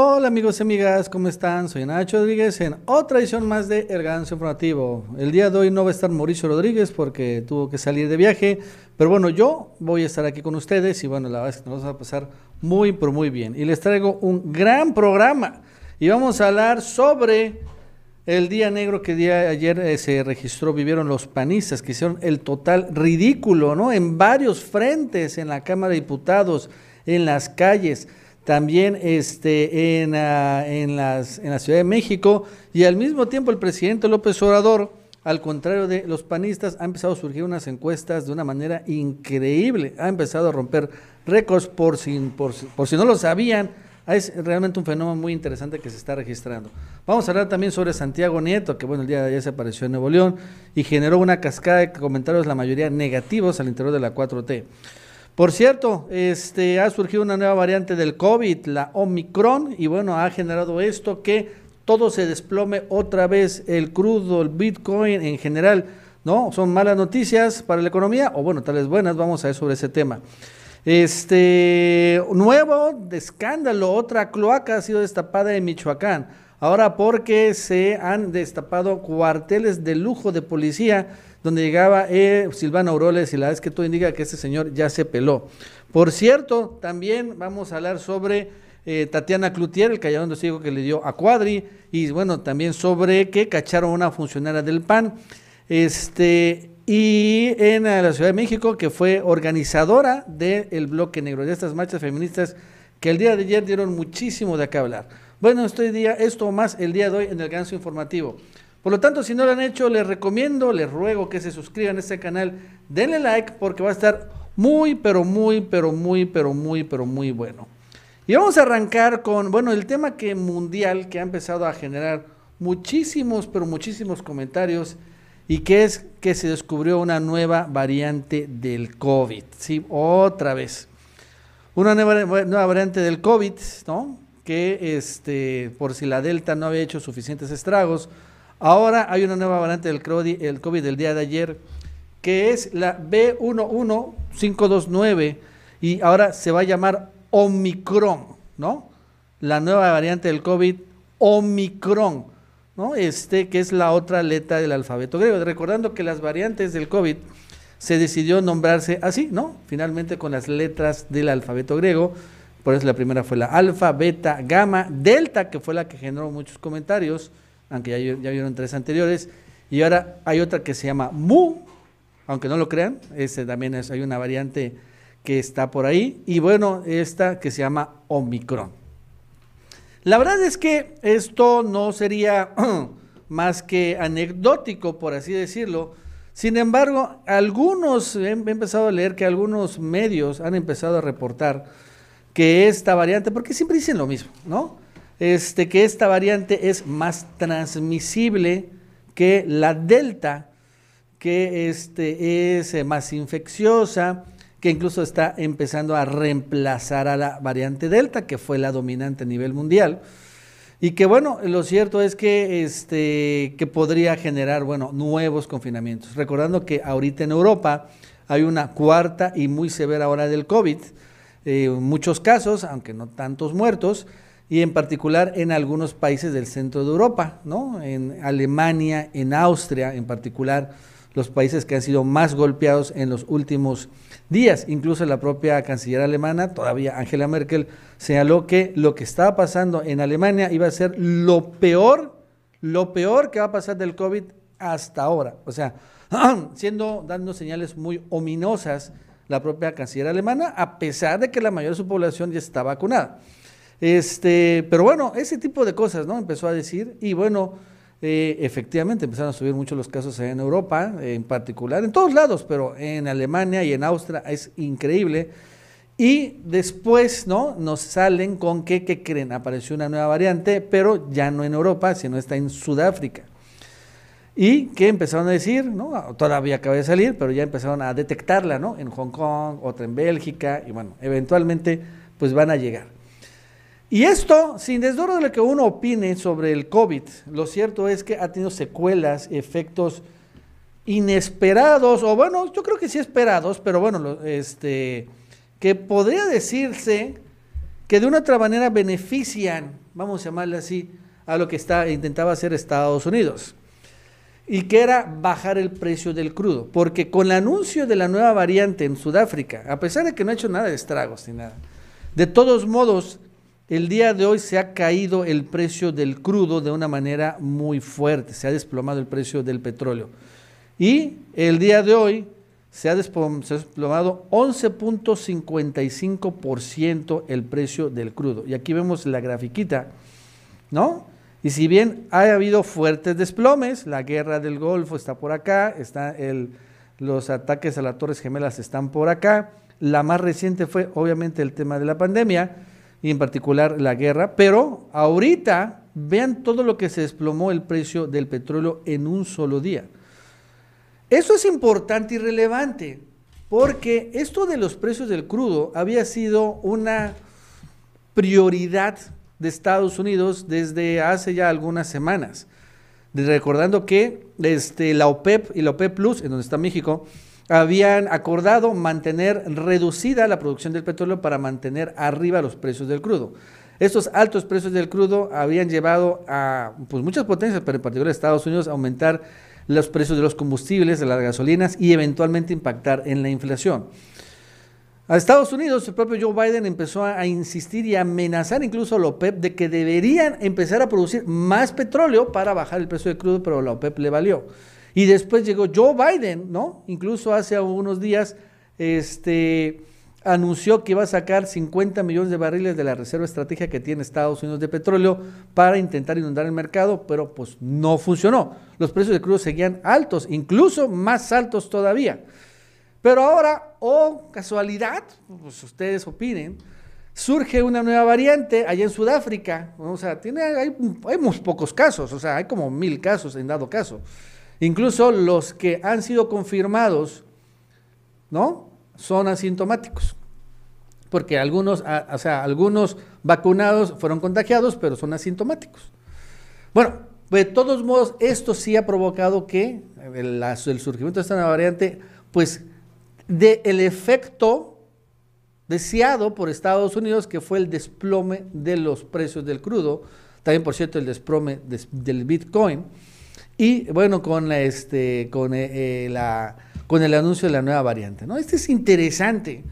Hola amigos y amigas, ¿cómo están? Soy Nacho Rodríguez en otra edición más de El Ganso Informativo. El día de hoy no va a estar Mauricio Rodríguez porque tuvo que salir de viaje, pero bueno, yo voy a estar aquí con ustedes y bueno, la verdad es que nos va a pasar muy, pero muy bien. Y les traigo un gran programa y vamos a hablar sobre el día negro que día ayer eh, se registró, vivieron los panistas que hicieron el total ridículo, ¿no? En varios frentes, en la Cámara de Diputados, en las calles también este, en, ah, en, las, en la Ciudad de México y al mismo tiempo el presidente López Obrador, al contrario de los panistas, ha empezado a surgir unas encuestas de una manera increíble, ha empezado a romper récords por si, por, por si no lo sabían, es realmente un fenómeno muy interesante que se está registrando. Vamos a hablar también sobre Santiago Nieto, que bueno, el día de ayer se apareció en Nuevo León y generó una cascada de comentarios, la mayoría negativos al interior de la 4T. Por cierto, este, ha surgido una nueva variante del COVID, la Omicron, y bueno, ha generado esto que todo se desplome otra vez, el crudo, el Bitcoin en general, ¿no? Son malas noticias para la economía, o bueno, tales buenas, vamos a ver sobre ese tema. Este, nuevo escándalo, otra cloaca ha sido destapada en Michoacán, ahora porque se han destapado cuarteles de lujo de policía, donde llegaba eh, Silvana Auroles y la es que todo indica que este señor ya se peló. Por cierto, también vamos a hablar sobre eh, Tatiana Cloutier, el calladón de que le dio a Cuadri, y bueno, también sobre que cacharon a una funcionaria del PAN. Este, y en la Ciudad de México, que fue organizadora del bloque negro, de estas marchas feministas que el día de ayer dieron muchísimo de qué hablar. Bueno, este día, esto más el día de hoy en el ganso informativo. Por lo tanto, si no lo han hecho, les recomiendo, les ruego que se suscriban a este canal, denle like porque va a estar muy, pero muy, pero muy, pero muy, pero muy bueno. Y vamos a arrancar con, bueno, el tema que mundial que ha empezado a generar muchísimos, pero muchísimos comentarios y que es que se descubrió una nueva variante del COVID, ¿sí? Otra vez. Una nueva, nueva variante del COVID, ¿no? Que este, por si la Delta no había hecho suficientes estragos, Ahora hay una nueva variante del COVID, el COVID del día de ayer, que es la B11529 y ahora se va a llamar Omicron, ¿no? La nueva variante del COVID, Omicron, ¿no? Este que es la otra letra del alfabeto griego. Recordando que las variantes del COVID se decidió nombrarse así, ¿no? Finalmente con las letras del alfabeto griego. Por eso la primera fue la alfa, beta, gamma, delta, que fue la que generó muchos comentarios aunque ya, ya vieron tres anteriores. Y ahora hay otra que se llama Mu, aunque no lo crean, ese también hay una variante que está por ahí. Y bueno, esta que se llama Omicron. La verdad es que esto no sería más que anecdótico, por así decirlo. Sin embargo, algunos, he empezado a leer que algunos medios han empezado a reportar que esta variante, porque siempre dicen lo mismo, ¿no? Este, que esta variante es más transmisible que la delta, que este, es más infecciosa, que incluso está empezando a reemplazar a la variante delta, que fue la dominante a nivel mundial. Y que bueno, lo cierto es que, este, que podría generar bueno, nuevos confinamientos. Recordando que ahorita en Europa hay una cuarta y muy severa hora del COVID, eh, muchos casos, aunque no tantos muertos, y en particular en algunos países del centro de Europa, ¿no? En Alemania, en Austria, en particular, los países que han sido más golpeados en los últimos días. Incluso la propia canciller alemana, todavía Angela Merkel, señaló que lo que estaba pasando en Alemania iba a ser lo peor, lo peor que va a pasar del COVID hasta ahora. O sea, siendo, dando señales muy ominosas la propia canciller alemana, a pesar de que la mayoría de su población ya está vacunada. Este, pero bueno, ese tipo de cosas, ¿no? Empezó a decir, y bueno, eh, efectivamente empezaron a subir mucho los casos en Europa, en particular, en todos lados, pero en Alemania y en Austria es increíble. Y después, ¿no? Nos salen con que, ¿qué creen? Apareció una nueva variante, pero ya no en Europa, sino está en Sudáfrica. Y que empezaron a decir, ¿no? Todavía acaba de salir, pero ya empezaron a detectarla, ¿no? En Hong Kong, otra en Bélgica, y bueno, eventualmente, pues van a llegar. Y esto, sin desdoro de lo que uno opine sobre el COVID, lo cierto es que ha tenido secuelas, efectos inesperados, o bueno, yo creo que sí esperados, pero bueno, este, que podría decirse que de una otra manera benefician, vamos a llamarle así, a lo que está, intentaba hacer Estados Unidos. Y que era bajar el precio del crudo. Porque con el anuncio de la nueva variante en Sudáfrica, a pesar de que no ha hecho nada de estragos ni nada, de todos modos, el día de hoy se ha caído el precio del crudo de una manera muy fuerte, se ha desplomado el precio del petróleo. Y el día de hoy se ha desplomado 11.55% el precio del crudo. Y aquí vemos la grafiquita, ¿no? Y si bien ha habido fuertes desplomes, la guerra del Golfo está por acá, está los ataques a las Torres Gemelas están por acá, la más reciente fue obviamente el tema de la pandemia y en particular la guerra, pero ahorita vean todo lo que se desplomó el precio del petróleo en un solo día. Eso es importante y relevante, porque esto de los precios del crudo había sido una prioridad de Estados Unidos desde hace ya algunas semanas. Recordando que este, la OPEP y la OPEP Plus, en donde está México, habían acordado mantener reducida la producción del petróleo para mantener arriba los precios del crudo. Estos altos precios del crudo habían llevado a pues, muchas potencias, pero en particular Estados Unidos, a aumentar los precios de los combustibles, de las gasolinas y eventualmente impactar en la inflación. A Estados Unidos, el propio Joe Biden empezó a, insistir y amenazar incluso a la OPEP de que deberían empezar a producir más petróleo para bajar el precio del crudo, pero la OPEP le valió. Y después llegó Joe Biden, ¿no? Incluso hace unos días, este, anunció que iba a sacar 50 millones de barriles de la reserva estratégica que tiene Estados Unidos de petróleo para intentar inundar el mercado, pero pues no funcionó. Los precios de crudo seguían altos, incluso más altos todavía. Pero ahora, oh casualidad, pues ustedes opinen, surge una nueva variante allá en Sudáfrica. O sea, tiene, hay, hay muy pocos casos, o sea, hay como mil casos en dado caso. Incluso los que han sido confirmados, ¿no? Son asintomáticos porque algunos, o sea, algunos vacunados fueron contagiados, pero son asintomáticos. Bueno, de todos modos, esto sí ha provocado que el, surgimiento de esta nueva variante, pues, de el efecto deseado por Estados Unidos, que fue el desplome de los precios del crudo, también, por cierto, el desplome del Bitcoin, y bueno, con, este, con, eh, eh, la, con el anuncio de la nueva variante. ¿no? Este es interesante.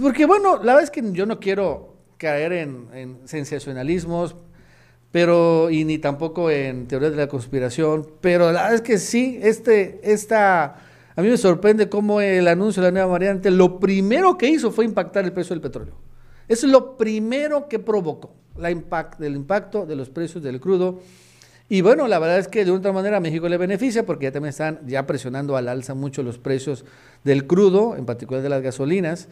Porque bueno, la verdad es que yo no quiero caer en, sensacionalismos, pero y ni tampoco en teorías de la conspiración, pero la verdad es que sí, este, esta, a mí me sorprende cómo el anuncio de la nueva variante, lo primero que hizo fue impactar el precio del petróleo. Eso es lo primero que provocó, la impact, el impacto de los precios del crudo. Y bueno, la verdad es que de otra manera a México le beneficia porque ya también están ya presionando al alza mucho los precios del crudo, en particular de las gasolinas.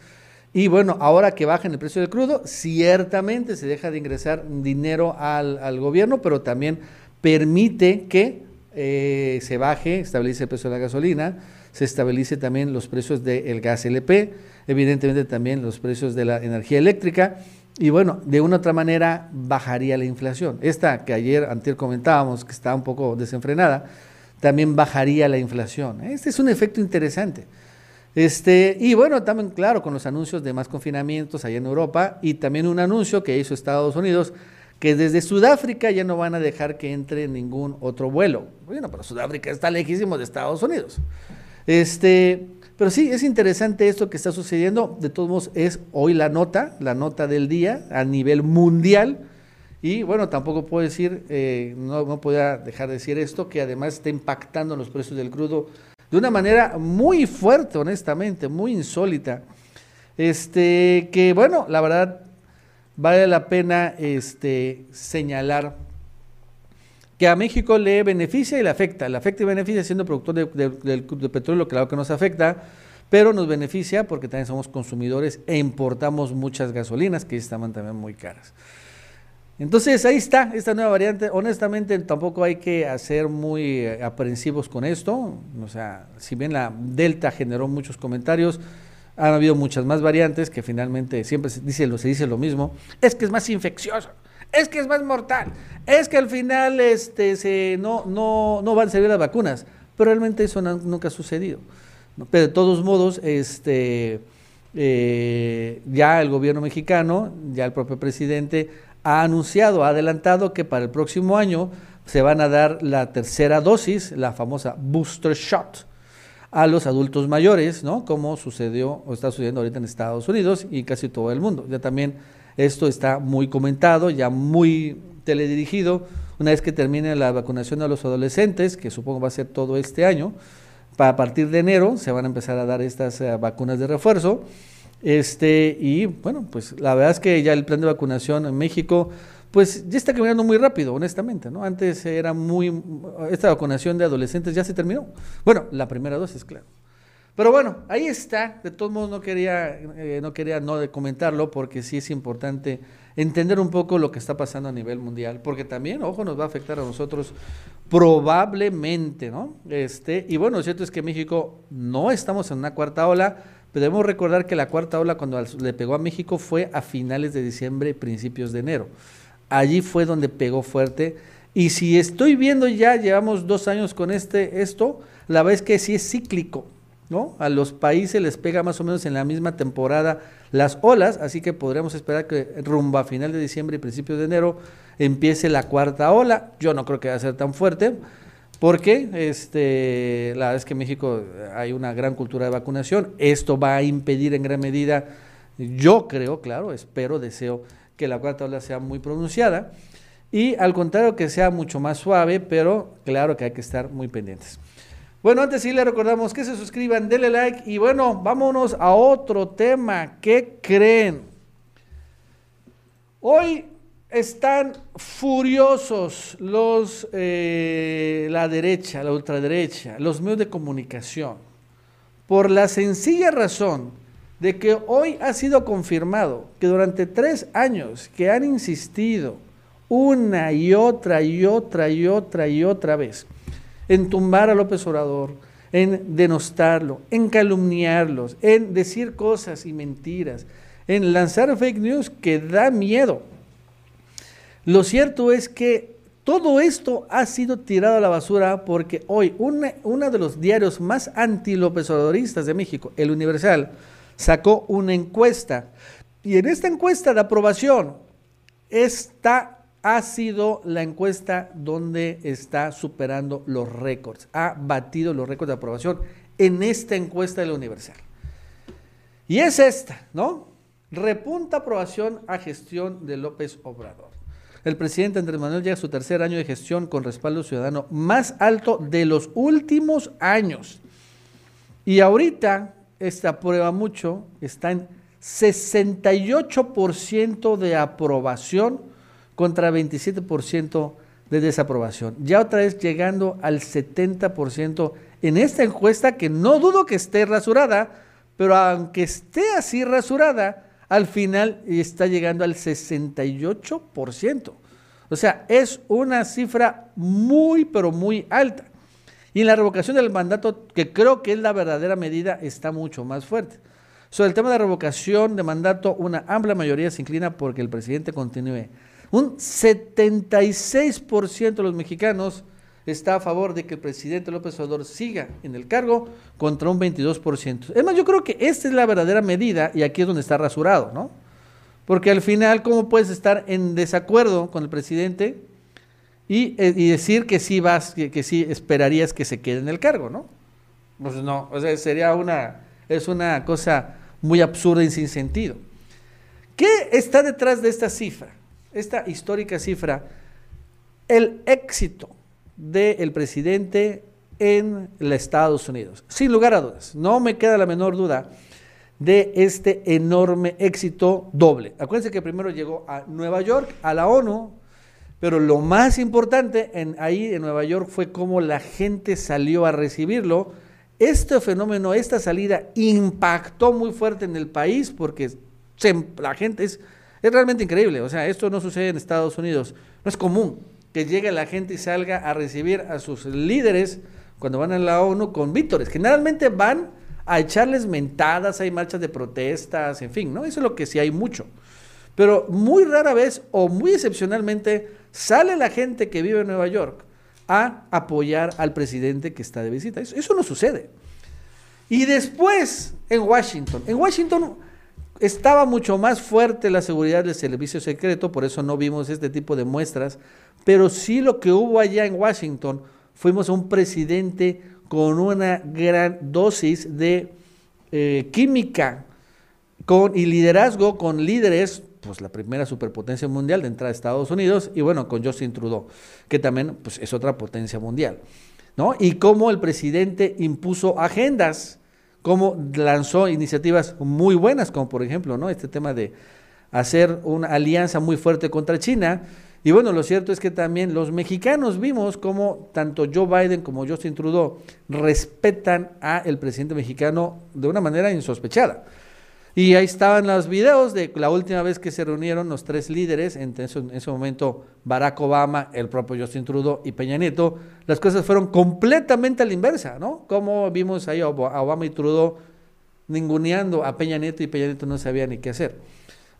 Y bueno, ahora que bajen el precio del crudo, ciertamente se deja de ingresar dinero al, gobierno, pero también permite que eh, se baje, estabilice el precio de la gasolina, se estabilice también los precios del gas LP, evidentemente también los precios de la energía eléctrica. Y bueno, de una u otra manera bajaría la inflación. Esta que ayer, antes comentábamos, que está un poco desenfrenada, también bajaría la inflación. Este es un efecto interesante. Este, y bueno, también claro, con los anuncios de más confinamientos allá en Europa y también un anuncio que hizo Estados Unidos que desde Sudáfrica ya no van a dejar que entre ningún otro vuelo. Bueno, pero Sudáfrica está lejísimo de Estados Unidos. Este, pero sí, es interesante esto que está sucediendo. De todos modos, es hoy la nota, la nota del día a nivel mundial. Y bueno, tampoco puedo decir, eh, no, no podía dejar de decir esto, que además está impactando los precios del crudo de una manera muy fuerte, honestamente, muy insólita. Este, que bueno, la verdad vale la pena este, señalar que a México le beneficia y le afecta. Le afecta y beneficia siendo productor de, petróleo, claro que nos afecta, pero nos beneficia porque también somos consumidores e importamos muchas gasolinas que estaban también muy caras. Entonces ahí está esta nueva variante. Honestamente tampoco hay que hacer muy eh, aprensivos con esto. O sea, si bien la Delta generó muchos comentarios, han habido muchas más variantes que finalmente siempre se dice, se dice lo mismo. Es que es más infeccioso, es que es más mortal, es que al final este, se, no, no, no van a servir las vacunas. Pero realmente eso nunca ha sucedido. Pero de todos modos, este eh, ya el gobierno mexicano, ya el propio presidente ha anunciado, ha adelantado que para el próximo año se van a dar la tercera dosis, la famosa booster shot, a los adultos mayores, ¿no? Como sucedió o está sucediendo ahorita en Estados Unidos y casi todo el mundo. Ya también esto está muy comentado, ya muy teledirigido. Una vez que termine la vacunación a los adolescentes, que supongo va a ser todo este año, a partir de enero se van a empezar a dar estas eh, vacunas de refuerzo. Este, y bueno, pues la verdad es que ya el plan de vacunación en México pues ya está caminando muy rápido, honestamente, ¿no? Antes era muy, esta vacunación de adolescentes ya se terminó. Bueno, la primera dosis, claro. Pero bueno, ahí está. De todos modos no quería, eh, no quería no comentarlo porque sí es importante entender un poco lo que está pasando a nivel mundial, porque también, ojo, nos va a afectar a nosotros probablemente, ¿no? Este, y bueno, lo cierto es que México no estamos en una cuarta ola, pero debemos recordar que la cuarta ola cuando le pegó a México fue a finales de diciembre, principios de enero allí fue donde pegó fuerte. Y si estoy viendo ya, llevamos dos años con este, esto, la verdad es que sí es cíclico, ¿no? A los países les pega más o menos en la misma temporada las olas, así que podríamos esperar que rumbo a final de diciembre y principios de enero empiece la cuarta ola. Yo no creo que va a ser tan fuerte, porque este, la verdad es que en México hay una gran cultura de vacunación. Esto va a impedir en gran medida, yo creo, claro, espero, deseo que la cuarta ola sea muy pronunciada y al contrario que sea mucho más suave, pero claro que hay que estar muy pendientes. Bueno, antes sí le recordamos que se suscriban, denle like y bueno, vámonos a otro tema. ¿Qué creen? Hoy están furiosos los eh, la derecha, la ultraderecha, los medios de comunicación, por la sencilla razón de que hoy ha sido confirmado que durante tres años que han insistido una y otra y otra y otra y otra vez en tumbar a López Obrador, en denostarlo, en calumniarlos, en decir cosas y mentiras, en lanzar fake news que da miedo. Lo cierto es que todo esto ha sido tirado a la basura porque hoy uno de los diarios más anti-López Obradoristas de México, El Universal, sacó una encuesta. Y en esta encuesta de aprobación, esta ha sido la encuesta donde está superando los récords, ha batido los récords de aprobación en esta encuesta de la Universal. Y es esta, ¿no? Repunta aprobación a gestión de López Obrador. El presidente Andrés Manuel llega a su tercer año de gestión con respaldo ciudadano más alto de los últimos años. Y ahorita esta prueba mucho, está en 68% de aprobación contra 27% de desaprobación. Ya otra vez llegando al 70% en esta encuesta que no dudo que esté rasurada, pero aunque esté así rasurada, al final está llegando al 68%. O sea, es una cifra muy, pero muy alta. Y en la revocación del mandato, que creo que es la verdadera medida, está mucho más fuerte. Sobre el tema de revocación de mandato, una amplia mayoría se inclina porque el presidente continúe. Un 76% de los mexicanos está a favor de que el presidente López Obrador siga en el cargo contra un 22%. Es más, yo creo que esta es la verdadera medida y aquí es donde está rasurado, ¿no? Porque al final, ¿cómo puedes estar en desacuerdo con el presidente eh, y, decir que sí vas, que, sí esperarías que se quede en el cargo, ¿no? Pues no, o sea, sería una, es una cosa muy absurda y sin sentido. ¿Qué está detrás de esta cifra? Esta histórica cifra, el éxito del presidente en los Estados Unidos. Sin lugar a dudas, no me queda la menor duda de este enorme éxito doble. Acuérdense que primero llegó a Nueva York, a la ONU, pero lo más importante en, ahí en Nueva York fue cómo la gente salió a recibirlo. Este fenómeno, esta salida impactó muy fuerte en el país porque la gente es, es realmente increíble. O sea, esto no sucede en Estados Unidos. No es común que llegue la gente y salga a recibir a sus líderes cuando van a la ONU con vítores. Generalmente van a echarles mentadas, hay marchas de protestas, en fin, ¿no? Eso es lo que sí hay mucho. Pero muy rara vez o muy excepcionalmente sale la gente que vive en Nueva York a apoyar al presidente que está de visita. Eso, no sucede. Y después en Washington. En Washington estaba mucho más fuerte la seguridad del servicio secreto, por eso no vimos este tipo de muestras, pero sí lo que hubo allá en Washington, fuimos a un presidente con una gran dosis de eh, química y liderazgo con líderes, pues la primera superpotencia mundial de entrada a Estados Unidos, y bueno, con Justin Trudeau, que también pues, es otra potencia mundial. ¿no? Y cómo el presidente impuso agendas, cómo lanzó iniciativas muy buenas, como por ejemplo, ¿no? Este tema de hacer una alianza muy fuerte contra China. Y bueno, lo cierto es que también los mexicanos vimos cómo tanto Joe Biden como Justin Trudeau respetan a el presidente mexicano de una manera insospechada. Y ahí estaban los videos de la última vez que se reunieron los tres líderes, en ese, en ese momento Barack Obama, el propio Justin Trudeau y Peña Nieto, las cosas fueron completamente a la inversa, ¿no? Como vimos ahí a Obama y Trudeau ninguneando a Peña Nieto y Peña Nieto no sabía ni qué hacer.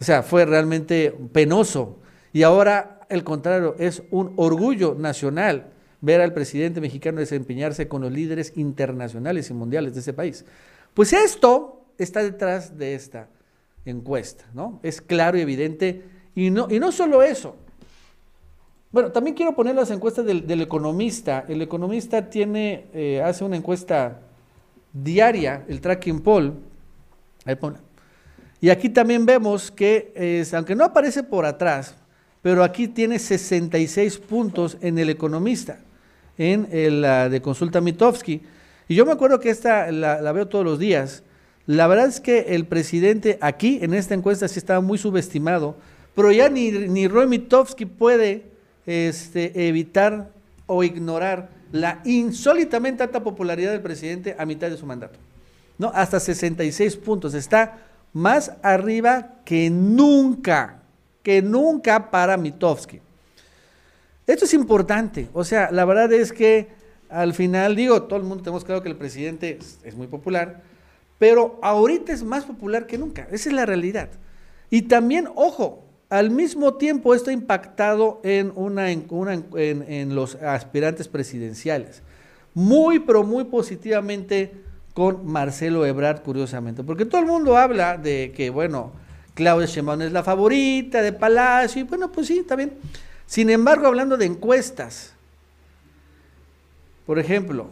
O sea, fue realmente penoso. Y ahora, el contrario, es un orgullo nacional ver al presidente mexicano desempeñarse con los líderes internacionales y mundiales de ese país. Pues esto está detrás de esta encuesta, ¿no? Es claro y evidente. Y no, y no solo eso. Bueno, también quiero poner las encuestas del, economista. El economista tiene, eh, hace una encuesta diaria, el tracking poll. Ahí Y aquí también vemos que, es, aunque no aparece por atrás, pero aquí tiene 66 puntos en el economista, en la de consulta Mitofsky. Y yo me acuerdo que esta la veo todos los días la verdad es que el presidente aquí en esta encuesta sí estaba muy subestimado, pero ya ni, ni Roy Mitofsky puede este, evitar o ignorar la insólitamente alta popularidad del presidente a mitad de su mandato. ¿no? Hasta 66 puntos. Está más arriba que nunca, que nunca para Mitofsky. Esto es importante. O sea, la verdad es que al final, digo, todo el mundo tenemos claro que el presidente es muy popular, pero ahorita es más popular que nunca. Esa es la realidad. Y también, ojo, al mismo tiempo esto ha impactado en, una, en, los aspirantes presidenciales. Muy, pero muy positivamente con Marcelo Ebrard, curiosamente. Porque todo el mundo habla de que, bueno, Claudia Sheinbaum es la favorita de Palacio. Y bueno, pues sí, está bien. Sin embargo, hablando de encuestas, por ejemplo,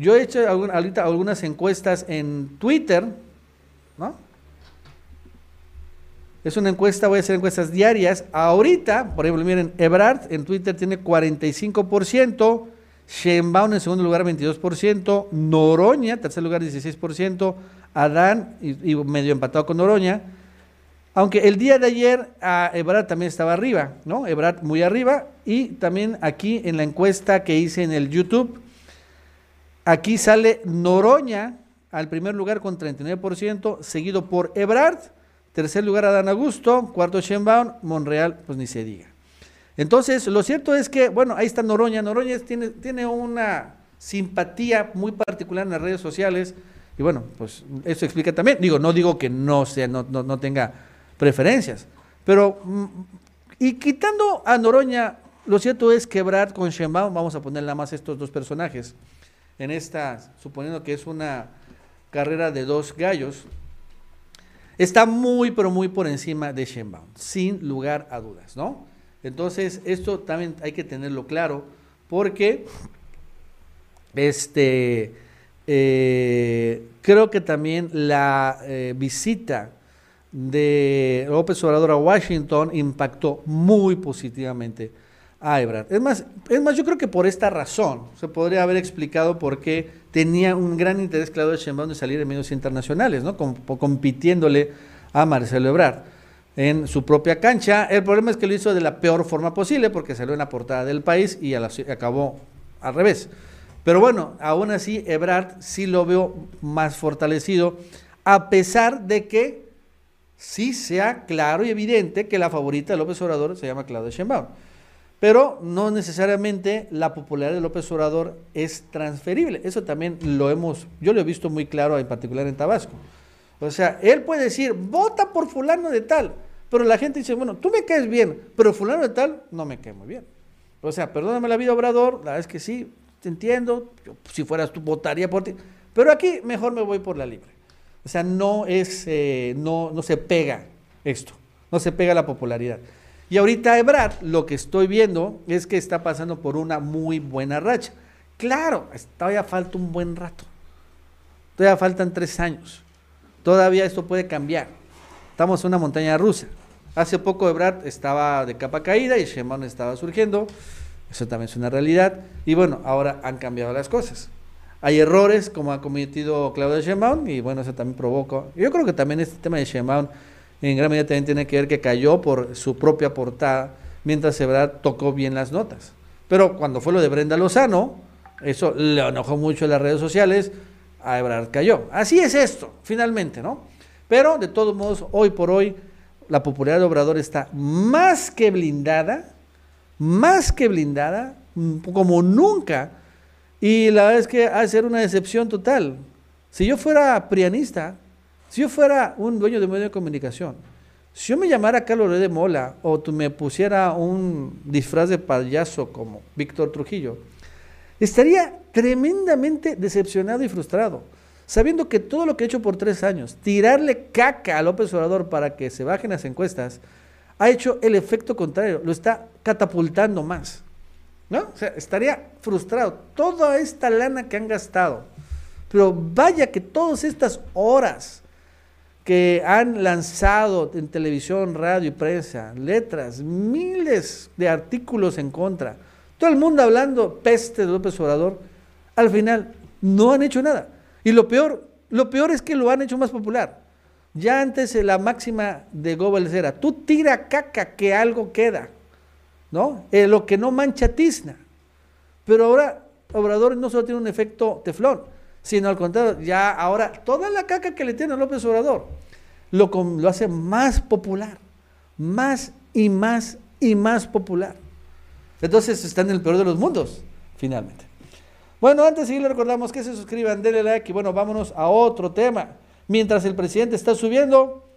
yo he hecho ahorita algunas encuestas en Twitter, ¿no? Es una encuesta, voy a hacer encuestas diarias. Ahorita, por ejemplo, miren, Ebrard en Twitter tiene 45%, Sheinbaum en segundo lugar 22%, Noroña, tercer lugar 16%, Adán y, medio empatado con Noroña. Aunque el día de ayer a Ebrard también estaba arriba, ¿no? Ebrard muy arriba. Y también aquí en la encuesta que hice en el YouTube, Aquí sale Noroña al primer lugar con 39%, seguido por Ebrard, tercer lugar Adán Augusto, cuarto Sheinbaum, Monreal, pues ni se diga. Entonces, lo cierto es que, bueno, ahí está Noroña. Noroña tiene, tiene una simpatía muy particular en las redes sociales. Y bueno, pues eso explica también. Digo, no digo que no sea, no, no, tenga preferencias. Pero, mm, y quitando a Noroña, lo cierto es que Ebrard con Sheinbaum, vamos a poner nada más estos dos personajes en esta, suponiendo que es una carrera de dos gallos, está muy, pero muy por encima de Shenbaum, sin lugar a dudas, ¿no? Entonces, esto también hay que tenerlo claro, porque este, eh, creo que también la eh, visita de López Obrador a Washington impactó muy positivamente a Ebrard. Es más, es más, yo creo que por esta razón se podría haber explicado por qué tenía un gran interés Claudio Sheinbaum de salir en medios internacionales, ¿no? compitiéndole a Marcelo Ebrard en su propia cancha. El problema es que lo hizo de la peor forma posible porque salió en la portada del país y acabó al revés. Pero bueno, aún así Ebrard sí lo veo más fortalecido, a pesar de que sí sea claro y evidente que la favorita de López Obrador se llama Claudia Sheinbaum. Pero no necesariamente la popularidad de López Obrador es transferible. Eso también lo hemos, yo lo he visto muy claro, en particular en Tabasco. O sea, él puede decir, vota por fulano de tal, pero la gente dice, bueno, tú me caes bien, pero fulano de tal no me cae muy bien. O sea, perdóname la vida, Obrador, la verdad es que sí, te entiendo, si fueras tú votaría por ti, pero aquí mejor me voy por la libre. O sea, no es, eh, no, no se pega esto, no se pega la popularidad. Y ahorita Ebrard, lo que estoy viendo es que está pasando por una muy buena racha. Claro, todavía falta un buen rato. Todavía faltan tres años. Todavía esto puede cambiar. Estamos en una montaña rusa. Hace poco Ebrard estaba de capa caída y Sheinbaum estaba surgiendo. Eso también es una realidad. Y bueno, ahora han cambiado las cosas. Hay errores como ha cometido Claudia Sheinbaum y bueno, eso también provoca. Yo creo que también este tema de Sheinbaum en gran medida también tiene que ver que cayó por su propia portada mientras Ebrard tocó bien las notas. Pero cuando fue lo de Brenda Lozano, eso le enojó mucho en las redes sociales, a Ebrard cayó. Así es esto, finalmente, ¿no? Pero de todos modos, hoy por hoy, la popularidad de Obrador está más que blindada, más que blindada, mm, como nunca. Y la verdad es que ha de ser una decepción total. Si yo fuera prianista, si yo fuera un dueño de medio de comunicación, si yo me llamara Carlos de Mola o tú me pusiera un disfraz de payaso como Víctor Trujillo, estaría tremendamente decepcionado y frustrado, sabiendo que todo lo que he hecho por tres años, tirarle caca a López Obrador para que se bajen las encuestas, ha hecho el efecto contrario, lo está catapultando más. ¿No? O sea, estaría frustrado. Toda esta lana que han gastado. Pero vaya que todas estas horas que han lanzado en televisión, radio y prensa, letras, miles de artículos en contra, todo el mundo hablando peste de López Obrador, al final no han hecho nada. Y lo peor, lo peor es que lo han hecho más popular. Ya antes la máxima de Goebbels era, tú tira caca que algo queda, ¿no? Eh, lo que no mancha tizna. Pero ahora Obrador no solo tiene un efecto teflón, sino al contrario, ya ahora toda la caca que le tiene a López Obrador lo, lo hace más popular, más y más y más popular. Entonces está en el peor de los mundos, finalmente. Bueno, antes de seguir, le recordamos que se suscriban, denle like y bueno, vámonos a otro tema. Mientras el presidente está subiendo,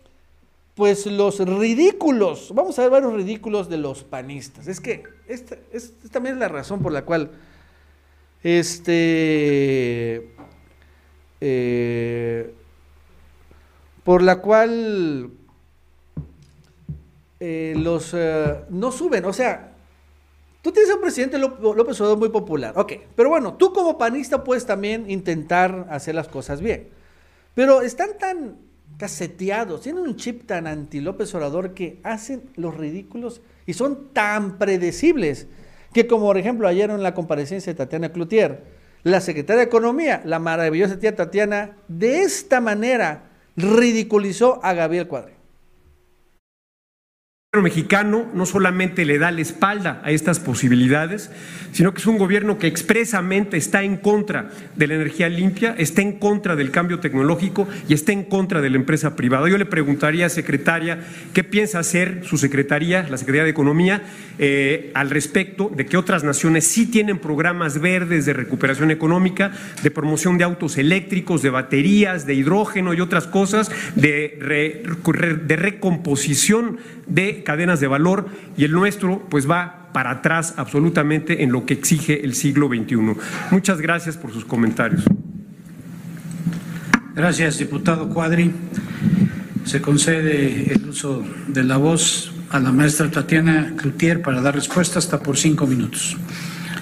pues los ridículos, vamos a ver varios ridículos de los panistas. Es que esta, esta también es la razón por la cual este eh, por la cual eh, los eh, no suben, o sea, Tú tienes un presidente López Obrador muy popular, ok, pero bueno, tú como panista puedes también intentar hacer las cosas bien. Pero están tan caseteados, tienen un chip tan anti López Obrador que hacen los ridículos y son tan predecibles que como por ejemplo ayer en la comparecencia de Tatiana Cloutier, la secretaria de Economía, la maravillosa tía Tatiana, de esta manera ridiculizó a Gabriel Cuadre mexicano no solamente le da la espalda a estas posibilidades, sino que es un gobierno que expresamente está en contra de la energía limpia, está en contra del cambio tecnológico y está en contra de la empresa privada. Yo le preguntaría, secretaria, ¿qué piensa hacer su secretaría, la Secretaría de Economía, eh, al respecto de que otras naciones sí tienen programas verdes de recuperación económica, de promoción de autos eléctricos, de baterías, de hidrógeno y otras cosas, de, de recomposición de cadenas de valor y el nuestro pues va para atrás absolutamente en lo que exige el siglo XXI. Muchas gracias por sus comentarios. Gracias, diputado Cuadri. Se concede el uso de la voz a la maestra Tatiana Cloutier para dar respuesta hasta por cinco minutos.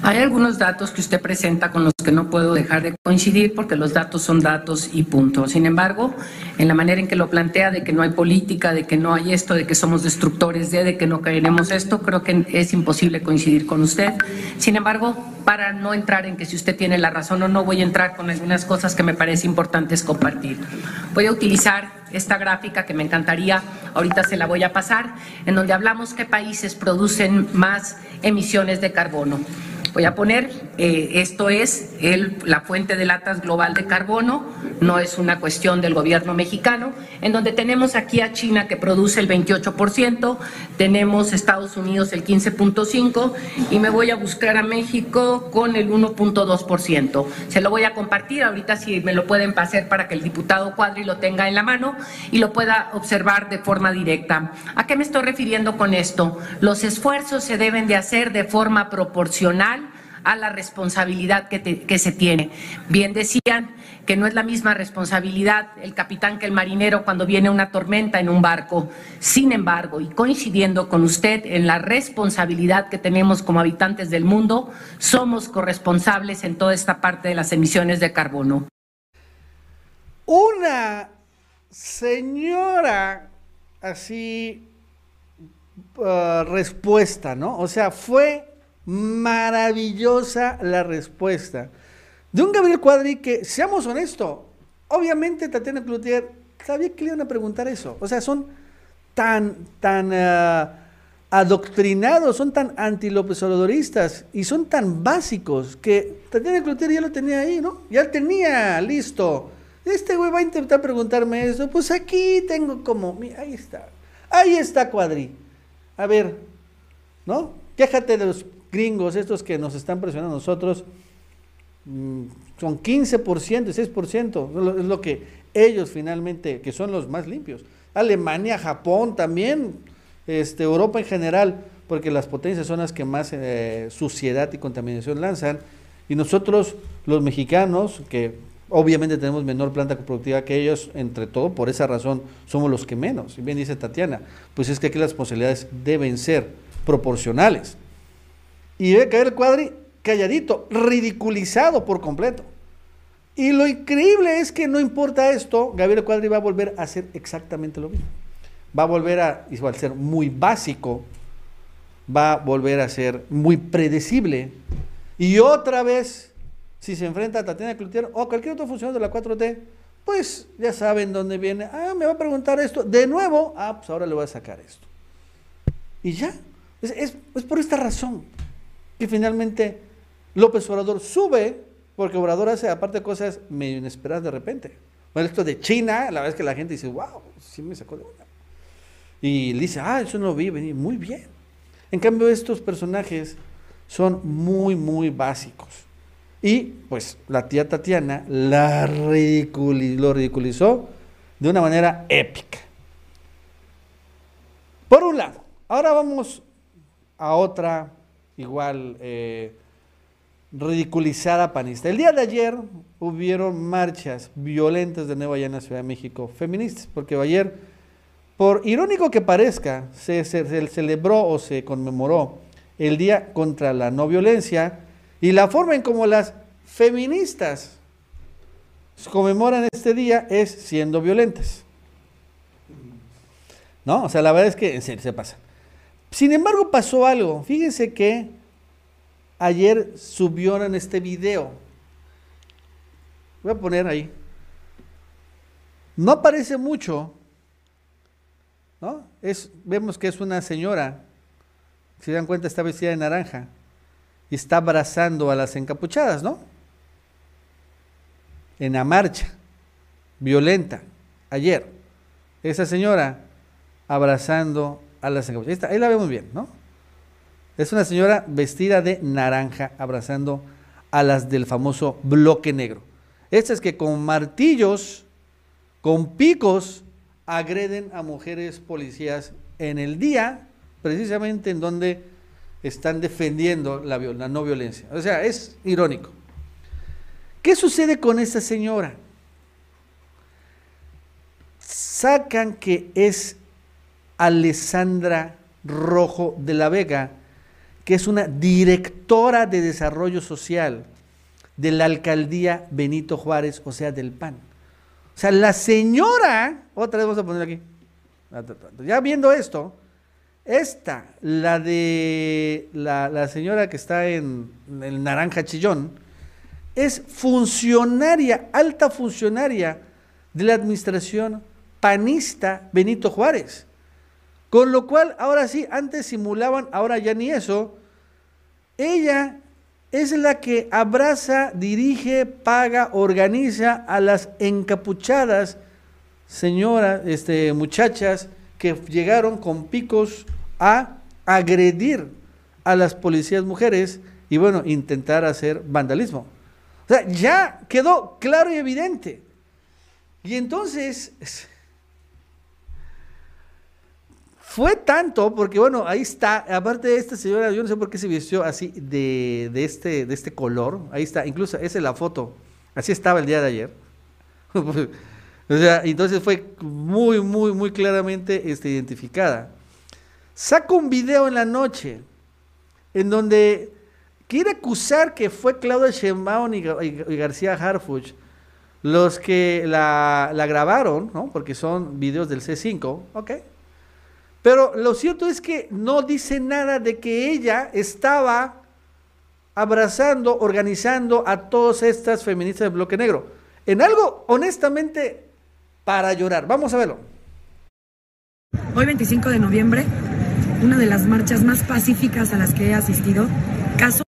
Hay algunos datos que usted presenta con los que no puedo dejar de coincidir porque los datos son datos y punto. Sin embargo, en la manera en que lo plantea de que no hay política, de que no hay esto, de que somos destructores de, de que no queremos esto, creo que es imposible coincidir con usted. Sin embargo, para no entrar en que si usted tiene la razón o no, voy a entrar con algunas cosas que me parece importantes compartir. Voy a utilizar esta gráfica que me encantaría, ahorita se la voy a pasar, en donde hablamos qué países producen más emisiones de carbono. Voy a poner, eh, esto es el, la fuente de latas global de carbono, no es una cuestión del gobierno mexicano, en donde tenemos aquí a China que produce el 28%, tenemos Estados Unidos el 15.5% y me voy a buscar a México con el 1.2%. Se lo voy a compartir ahorita si me lo pueden pasar para que el diputado Cuadri lo tenga en la mano y lo pueda observar de forma directa. ¿A qué me estoy refiriendo con esto? Los esfuerzos se deben de hacer de forma proporcional a la responsabilidad que, se tiene. Bien decían que no es la misma responsabilidad el capitán que el marinero cuando viene una tormenta en un barco. Sin embargo, y coincidiendo con usted en la responsabilidad que tenemos como habitantes del mundo, somos corresponsables en toda esta parte de las emisiones de carbono. Una señora así uh, respuesta, ¿no? O sea, fue maravillosa la respuesta de un Gabriel Cuadri que, seamos honestos, obviamente Tatiana Cloutier sabía que le iban a preguntar eso. O sea, son tan, tan uh, adoctrinados, son tan anti-López y son tan básicos que Tatiana Cloutier ya lo tenía ahí, ¿no? Ya tenía listo. Este güey va a intentar preguntarme eso. Pues aquí tengo como, ahí está. Ahí está Cuadri. A ver, ¿no? Quéjate de los gringos, estos que nos están presionando a nosotros. Mm, son 15% y 6%, es lo que ellos finalmente, que son los más limpios. Alemania, Japón también, este, Europa en general, porque las potencias son las que más eh, suciedad y contaminación lanzan. Y nosotros, los mexicanos, que obviamente tenemos menor planta productiva que ellos, entre todo, por esa razón somos los que menos. Y bien dice Tatiana, pues es que aquí las posibilidades deben ser proporcionales. Y debe caer el cuadri calladito, ridiculizado por completo. Y lo increíble es que no importa esto, Gabriel Cuadri va a volver a hacer exactamente lo mismo. Va a volver a igual ser muy básico, va a volver a ser muy predecible. Y otra vez, si se enfrenta a Tatiana Cloutier o cualquier otro funcionario de la 4T, pues ya saben dónde viene. Ah, me va a preguntar esto. De nuevo, ah, pues ahora le voy a sacar esto. Y ya. Es, es por esta razón que finalmente López Obrador sube, porque Obrador hace aparte cosas medio inesperadas de repente. Bueno, esto de China, la verdad es que la gente dice, wow, sí me sacó de una. Y dice, ah, eso no lo vi muy bien. En cambio, estos personajes son muy, muy básicos. Y pues la tía Tatiana la lo ridiculizó de una manera épica. Por un lado, ahora vamos a otra igual eh, ridiculizada panista. El día de ayer hubieron marchas violentas de Nueva York en la Ciudad de México, feministas, porque ayer, por irónico que parezca, se, celebró o se conmemoró el Día contra la No Violencia y la forma en como las feministas conmemoran este día es siendo violentas. ¿No? O sea, la verdad es que en serio se pasa. Sin embargo, pasó algo. Fíjense que ayer subieron este video. Voy a poner ahí. No aparece mucho, ¿no? Es, vemos que es una señora, si dan cuenta está vestida de naranja y está abrazando a las encapuchadas, ¿no? En la marcha, violenta, ayer. Esa señora abrazando a las encapuchadas. Ahí la vemos bien, ¿no? Es una señora vestida de naranja abrazando a las del famoso bloque negro. Estas que con martillos, con picos, agreden a mujeres policías en el día, precisamente en donde están defendiendo la, la no violencia. O sea, es irónico. ¿Qué sucede con esta señora? Sacan que es Alessandra Rojo de la Vega, que es una directora de desarrollo social de la alcaldía Benito Juárez, o sea, del PAN. O sea, la señora, otra vez vamos a poner aquí, ya viendo esto, esta, la de la, señora que está en, el Naranja Chillón, es funcionaria, alta funcionaria de la administración panista Benito Juárez. Con lo cual, ahora sí, antes simulaban, ahora ya ni eso. Ella es la que abraza, dirige, paga, organiza a las encapuchadas señoras, este, muchachas que llegaron con picos a agredir a las policías mujeres y bueno, intentar hacer vandalismo. O sea, ya quedó claro y evidente. Y entonces Fue tanto, porque bueno, ahí está, aparte de esta señora, yo no sé por qué se vistió así de, de este, de este color, ahí está, incluso esa es la foto, así estaba el día de ayer. o sea, entonces fue muy, muy, muy claramente este, identificada. Saca un video en la noche en donde quiere acusar que fue Claudia Sheinbaum y, García Harfuch los que la, la grabaron, ¿no? porque son videos del C5, ¿ok? Pero lo cierto es que no dice nada de que ella estaba abrazando, organizando a todas estas feministas del bloque negro. En algo, honestamente, para llorar. Vamos a verlo. Hoy 25 de noviembre, una de las marchas más pacíficas a las que he asistido, caso...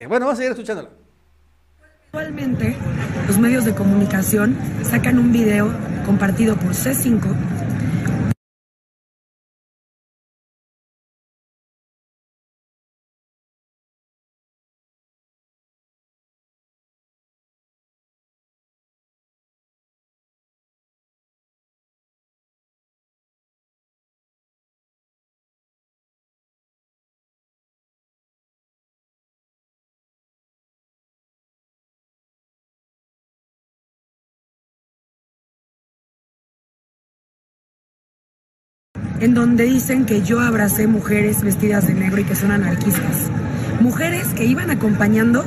Bueno, vamos a seguir escuchándola. Actualmente, los medios de comunicación sacan un video compartido por C5 en donde dicen que yo abracé mujeres vestidas de negro y que son anarquistas. Mujeres que iban acompañando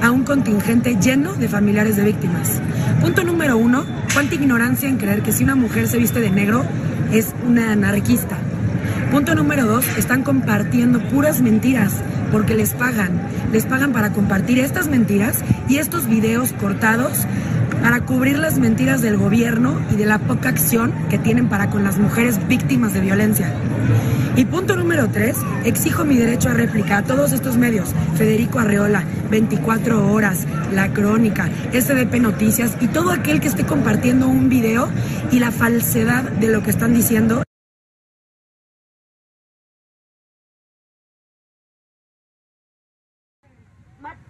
a un contingente lleno de familiares de víctimas. Punto número uno, cuánta ignorancia en creer que si una mujer se viste de negro es una anarquista. Punto número dos, están compartiendo puras mentiras porque les pagan. Les pagan para compartir estas mentiras y estos videos cortados para cubrir las mentiras del gobierno y de la poca acción que tienen para con las mujeres víctimas de violencia. Y punto número tres, exijo mi derecho a réplica a todos estos medios, Federico Arreola, 24 horas, La Crónica, SDP Noticias y todo aquel que esté compartiendo un video y la falsedad de lo que están diciendo.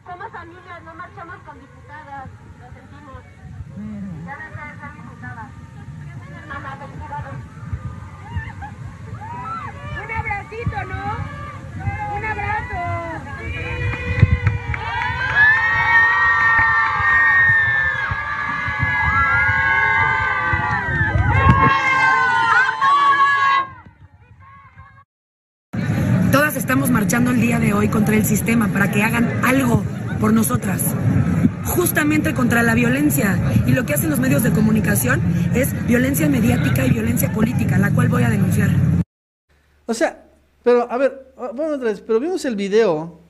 Somos familias, no marchamos con diputadas, lo sentimos. Ya no sé, ser diputada. Mamá, felicidades. Un abracito, ¿no? Un abrazo. Todas estamos marchando hoy contra el sistema para que hagan algo por nosotras. Justamente contra la violencia. Y lo que hacen los medios de comunicación es violencia mediática y violencia política, la cual voy a denunciar. O sea, pero a ver, bueno, otra vez, pero vimos el video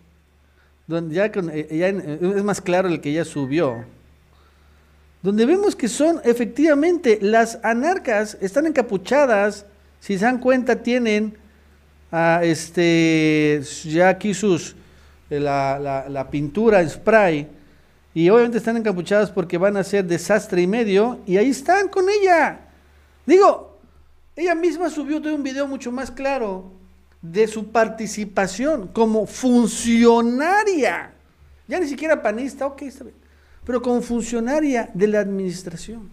donde ya, eh, ya eh, es más claro el que ella subió, donde vemos que son efectivamente las anarcas, están encapuchadas, si se dan cuenta tienen ah, este, ya aquí sus, eh, la, la- pintura en spray, y obviamente están encapuchadas porque van a hacer desastre y medio, y ahí están con ella. Digo, ella misma subió todo un video mucho más claro de su participación como funcionaria. Ya ni siquiera panista, ok. Pero como funcionaria de la administración.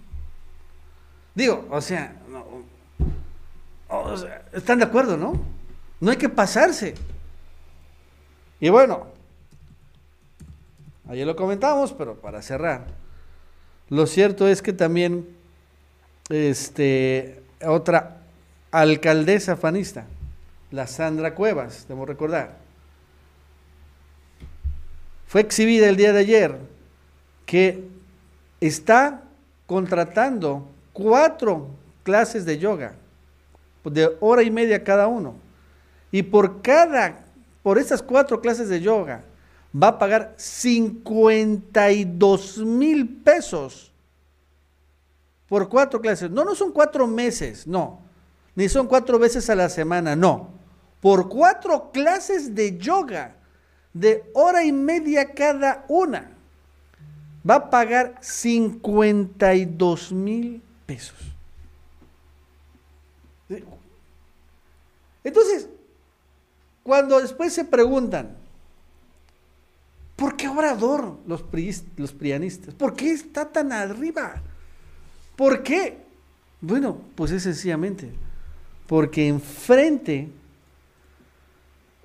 Digo, o sea, están de acuerdo, ¿no? No hay que pasarse. Y bueno, ayer lo comentamos, pero para cerrar, lo cierto es que también este, otra alcaldesa fanista, la Sandra Cuevas, debemos recordar, fue exhibida el día de ayer que está contratando cuatro clases de yoga de hora y media cada uno. Y por cada, por estas cuatro clases de yoga, va a pagar 52 mil pesos por cuatro clases. No, no son cuatro meses, no. Ni son cuatro veces a la semana, no. Por cuatro clases de yoga de hora y media cada una, va a pagar 52 mil pesos. Entonces, cuando después se preguntan, ¿por qué Obrador, los, priis- los prianistas? ¿Por qué está tan arriba? ¿Por qué? Bueno, pues es sencillamente porque enfrente,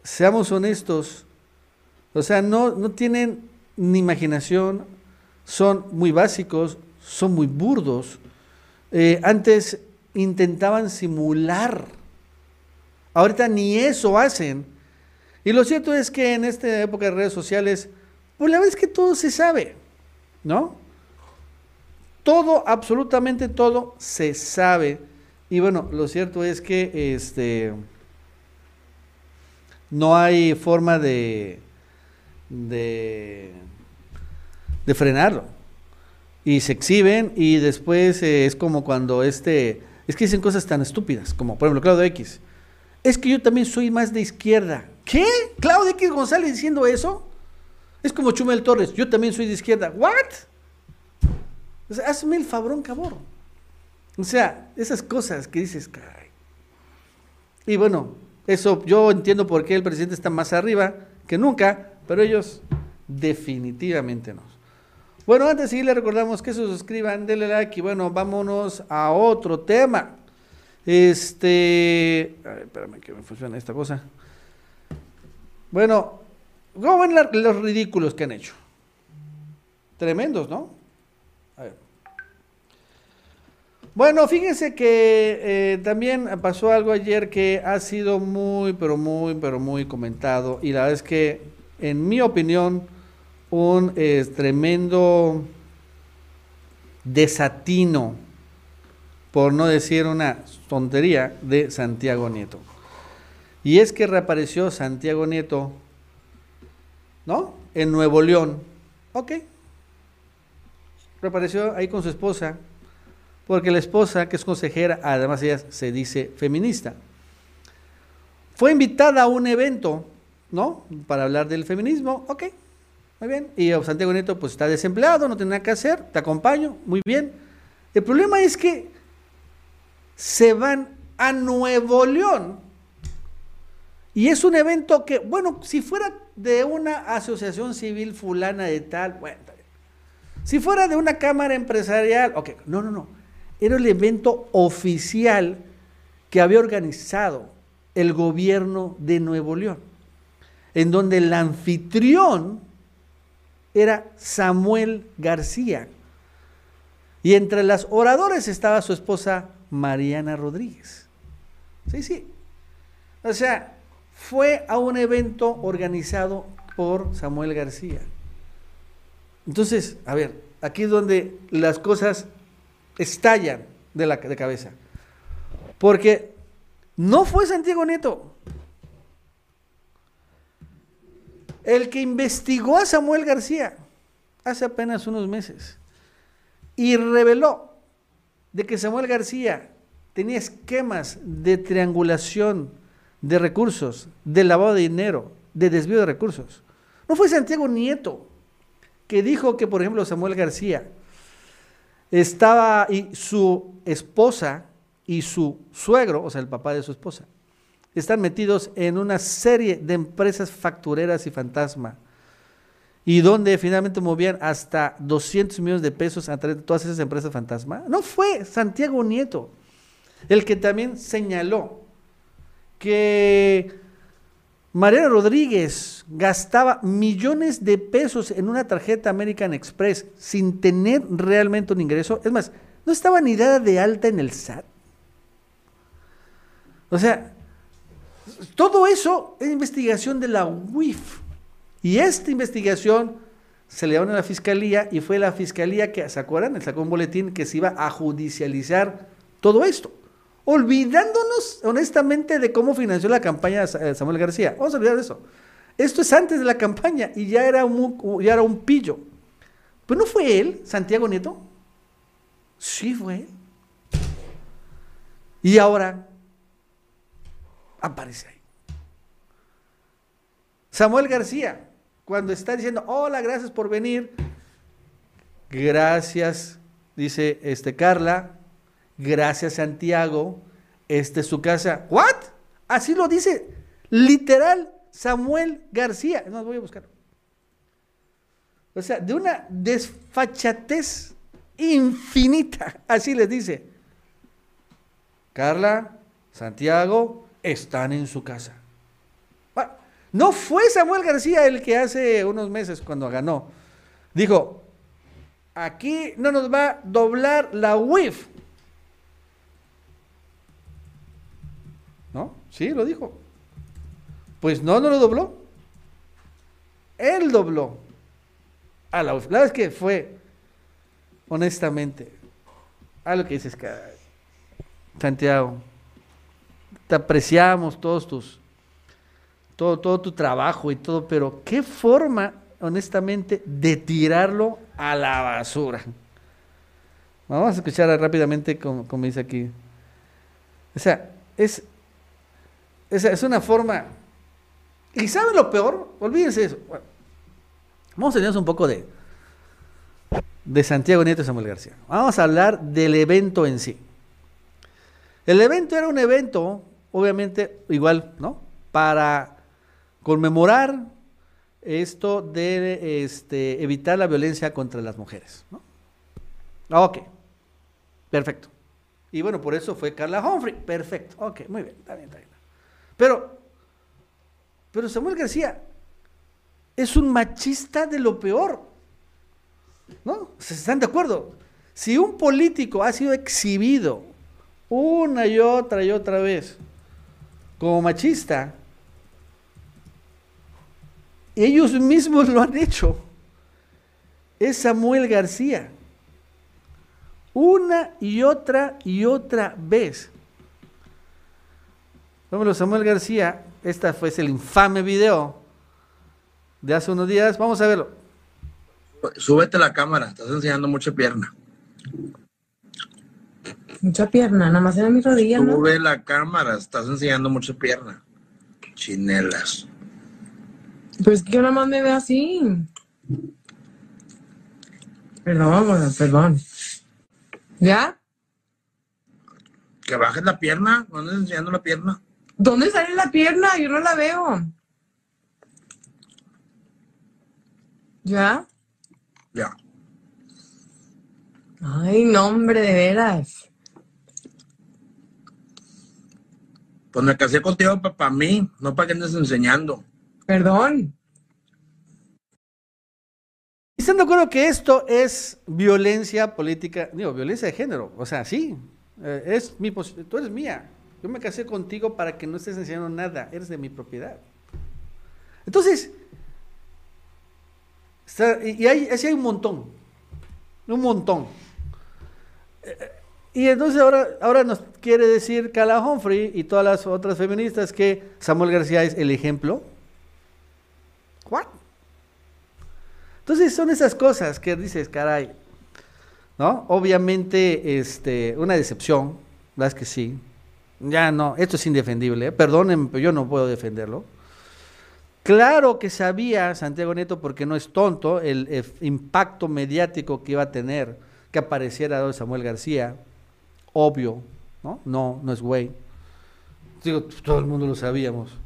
seamos honestos, o sea, no, no tienen ni imaginación, son muy básicos, son muy burdos. Eh, antes intentaban simular, ahorita ni eso hacen. Y lo cierto es que en esta época de redes sociales, pues la verdad es que todo se sabe, ¿no? Todo, absolutamente todo se sabe. Y bueno, lo cierto es que este no hay forma de, de, frenarlo. Y se exhiben y después eh, es como cuando este, es que dicen cosas tan estúpidas, como por ejemplo Claudio X. Es que yo también soy más de izquierda. ¿Qué? ¿Claudio X González diciendo eso? Es como Chumel Torres, yo también soy de izquierda. ¿What? Hazme el fabrón, cabrón. O sea, esas cosas que dices, caray. Y bueno, eso yo entiendo por qué el presidente está más arriba que nunca, pero ellos definitivamente no. Bueno, antes de seguir, le recordamos que se suscriban, denle like y bueno, vámonos a otro tema. Este. A ver, espérame que me funciona esta cosa. Bueno, ¿cómo ven los ridículos que han hecho? Tremendos, ¿no? A ver. Bueno, fíjense que eh, también pasó algo ayer que ha sido muy, pero muy, pero muy comentado. Y la verdad es que, en mi opinión, un eh, tremendo desatino, por no decir una tontería, de Santiago Nieto. Y es que reapareció Santiago Nieto, ¿no? En Nuevo León. Ok. Reapareció ahí con su esposa, porque la esposa, que es consejera, además ella se dice feminista, fue invitada a un evento, ¿no? Para hablar del feminismo. Ok, muy bien. Y Santiago Nieto pues está desempleado, no tiene nada que hacer, te acompaño, muy bien. El problema es que se van a Nuevo León. Y es un evento que, bueno, si fuera de una asociación civil fulana de tal, bueno, si fuera de una cámara empresarial, ok, no, no, no. Era el evento oficial que había organizado el gobierno de Nuevo León, en donde el anfitrión era Samuel García. Y entre las oradores estaba su esposa Mariana Rodríguez. Sí, sí. O sea, fue a un evento organizado por Samuel García. Entonces, a ver, aquí es donde las cosas estallan de la de cabeza. Porque no fue Santiago Nieto, el que investigó a Samuel García hace apenas unos meses y reveló de que Samuel García tenía esquemas de triangulación de recursos, de lavado de dinero, de desvío de recursos. No fue Santiago Nieto que dijo que, por ejemplo, Samuel García estaba y su esposa y su suegro, o sea, el papá de su esposa, están metidos en una serie de empresas factureras y fantasma, y donde finalmente movían hasta 200 millones de pesos a través de todas esas empresas fantasma. No fue Santiago Nieto el que también señaló que Mariana Rodríguez gastaba millones de pesos en una tarjeta American Express sin tener realmente un ingreso. Es más, no estaba ni dada de alta en el SAT. O sea, todo eso es investigación de la UIF. Y esta investigación se le dio a la fiscalía y fue la fiscalía que, ¿se acuerdan? Sacó un boletín que se iba a judicializar todo esto. Olvidándonos honestamente de cómo financió la campaña de Samuel García. Vamos a olvidar eso. Esto es antes de la campaña y ya era un, ya era un pillo. Pero no fue él, Santiago Nieto. Sí fue él. Y ahora aparece ahí. Samuel García, cuando está diciendo, hola, gracias por venir, gracias, dice este Carla, gracias Santiago, esta es su casa. ¿What? Así lo dice, literal, Samuel García. No, voy a buscar. O sea, de una desfachatez infinita, así les dice. Carla, Santiago, están en su casa. No fue Samuel García el que hace unos meses cuando ganó. Dijo, aquí no nos va a doblar la UIF. ¿No? Sí, lo dijo. Pues no, no lo dobló. Él dobló a la UIF. La verdad es que fue, honestamente, a lo que dices, Santiago, te apreciamos todos tus, todo, todo tu trabajo y todo, pero qué forma, honestamente, de tirarlo a la basura. Vamos a escuchar rápidamente como, como dice aquí. O sea, es, es, es una forma... ¿Y saben lo peor? Olvídense eso. Vamos a tener un poco de, de Santiago Nieto y Samuel García. Vamos a hablar del evento en sí. El evento era un evento, obviamente, igual, ¿no? Para conmemorar esto de este, evitar la violencia contra las mujeres, ¿no? Ok, perfecto. Y bueno, por eso fue Carla Humphrey. Perfecto, ok, muy bien, está bien, está bien. Pero, pero Samuel García es un machista de lo peor. ¿No? ¿Se están de acuerdo? Si un político ha sido exhibido una y otra y otra vez como machista, ellos mismos lo han hecho. Es Samuel García. Una y otra y otra vez. Vámonos, Samuel García. Esta fue el infame video de hace unos días. Vamos a verlo. Súbete la cámara, estás enseñando mucha pierna. Mucha pierna, nada más en mi rodilla, ¿no? Sube la cámara, estás enseñando mucha pierna. Chinelas. Pues que yo nada más me veo así. Perdón, bueno, perdón. ¿Ya? Que bajes la pierna, no andes enseñando la pierna. ¿Dónde sale la pierna? Yo no la veo. ¿Ya? Ya. Ay, no, hombre, de veras. Pues me casé contigo para mí, no para que andes enseñando. Perdón. ¿Y ¿Están de acuerdo que esto es violencia política? Digo, violencia de género. O sea, sí. eh, es mi pos- tú eres mía. Yo me casé contigo para que no estés enseñando nada. Eres de mi propiedad. Entonces, y hay, así hay un montón. Un montón. Eh, Y entonces ahora, ahora nos quiere decir Carla Humphrey y todas las otras feministas que Samuel García es el ejemplo. ¿What? Entonces son esas cosas que dices, caray, ¿no? Obviamente, este, una decepción, la es que sí. Ya no, esto es indefendible, ¿eh? perdonen, pero yo no puedo defenderlo. Claro que sabía Santiago Nieto, porque no es tonto, el, eh, impacto mediático que iba a tener que apareciera don Samuel García, obvio, ¿no? No, no es güey. Digo, todo el mundo lo sabíamos.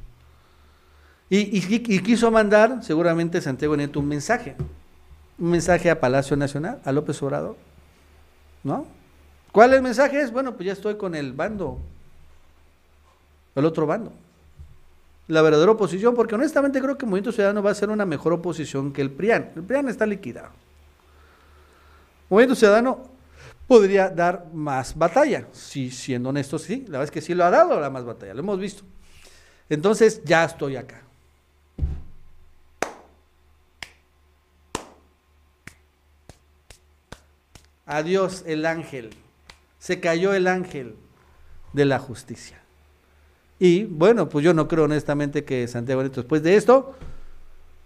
Y, quiso mandar, seguramente Santiago Nieto, un mensaje. Un mensaje a Palacio Nacional, a López Obrador. ¿No? ¿Cuál es el mensaje? Es, bueno, pues ya estoy con el bando. El otro bando. La verdadera oposición, porque honestamente creo que Movimiento Ciudadano va a ser una mejor oposición que el PRIAN. El PRIAN está liquidado. Movimiento Ciudadano podría dar más batalla. Sí, siendo honestos, sí. La verdad es que sí lo ha dado la más batalla, lo hemos visto. Entonces, ya estoy acá. Adiós el ángel. Se cayó el ángel de la justicia. Y bueno, pues yo no creo honestamente que Santiago Nieto después de esto,